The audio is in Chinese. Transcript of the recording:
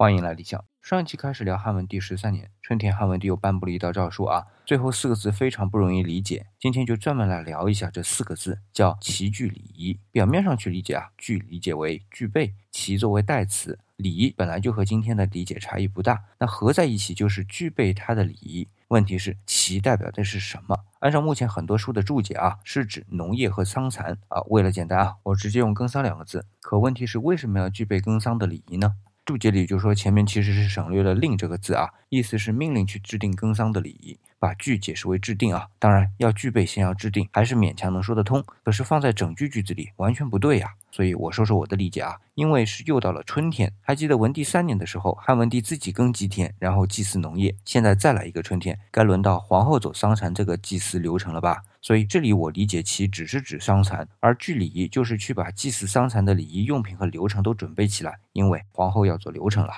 欢迎来理想。上一期开始聊汉文帝十三年，春天汉文帝又颁布了一道诏书啊，最后四个字非常不容易理解。今天就专门来聊一下这四个字，叫齐具礼仪。表面上去理解啊，具理解为具备，齐作为代词，礼仪本来就和今天的理解差异不大，那合在一起就是具备它的礼仪。问题是齐代表的是什么？按照目前很多书的注解啊，是指农业和桑蚕啊。为了简单啊，我直接用耕桑两个字。可问题是为什么要具备耕桑的礼仪呢？注解里就说前面其实是省略了“令”这个字啊，意思是命令去制定耕桑的礼仪，把具解释为制定啊。当然要具备先要制定，还是勉强能说得通。可是放在整句句子里完全不对呀。所以我说说我的理解啊，因为是又到了春天，还记得文帝三年的时候，汉文帝自己耕祭田，然后祭祀农业，现在再来一个春天，该轮到皇后走桑蚕这个祭祀流程了吧？所以这里我理解其只是指桑蚕，而具礼仪就是去把祭祀桑蚕的礼仪用品和流程都准备起来，因为皇后要做流程了。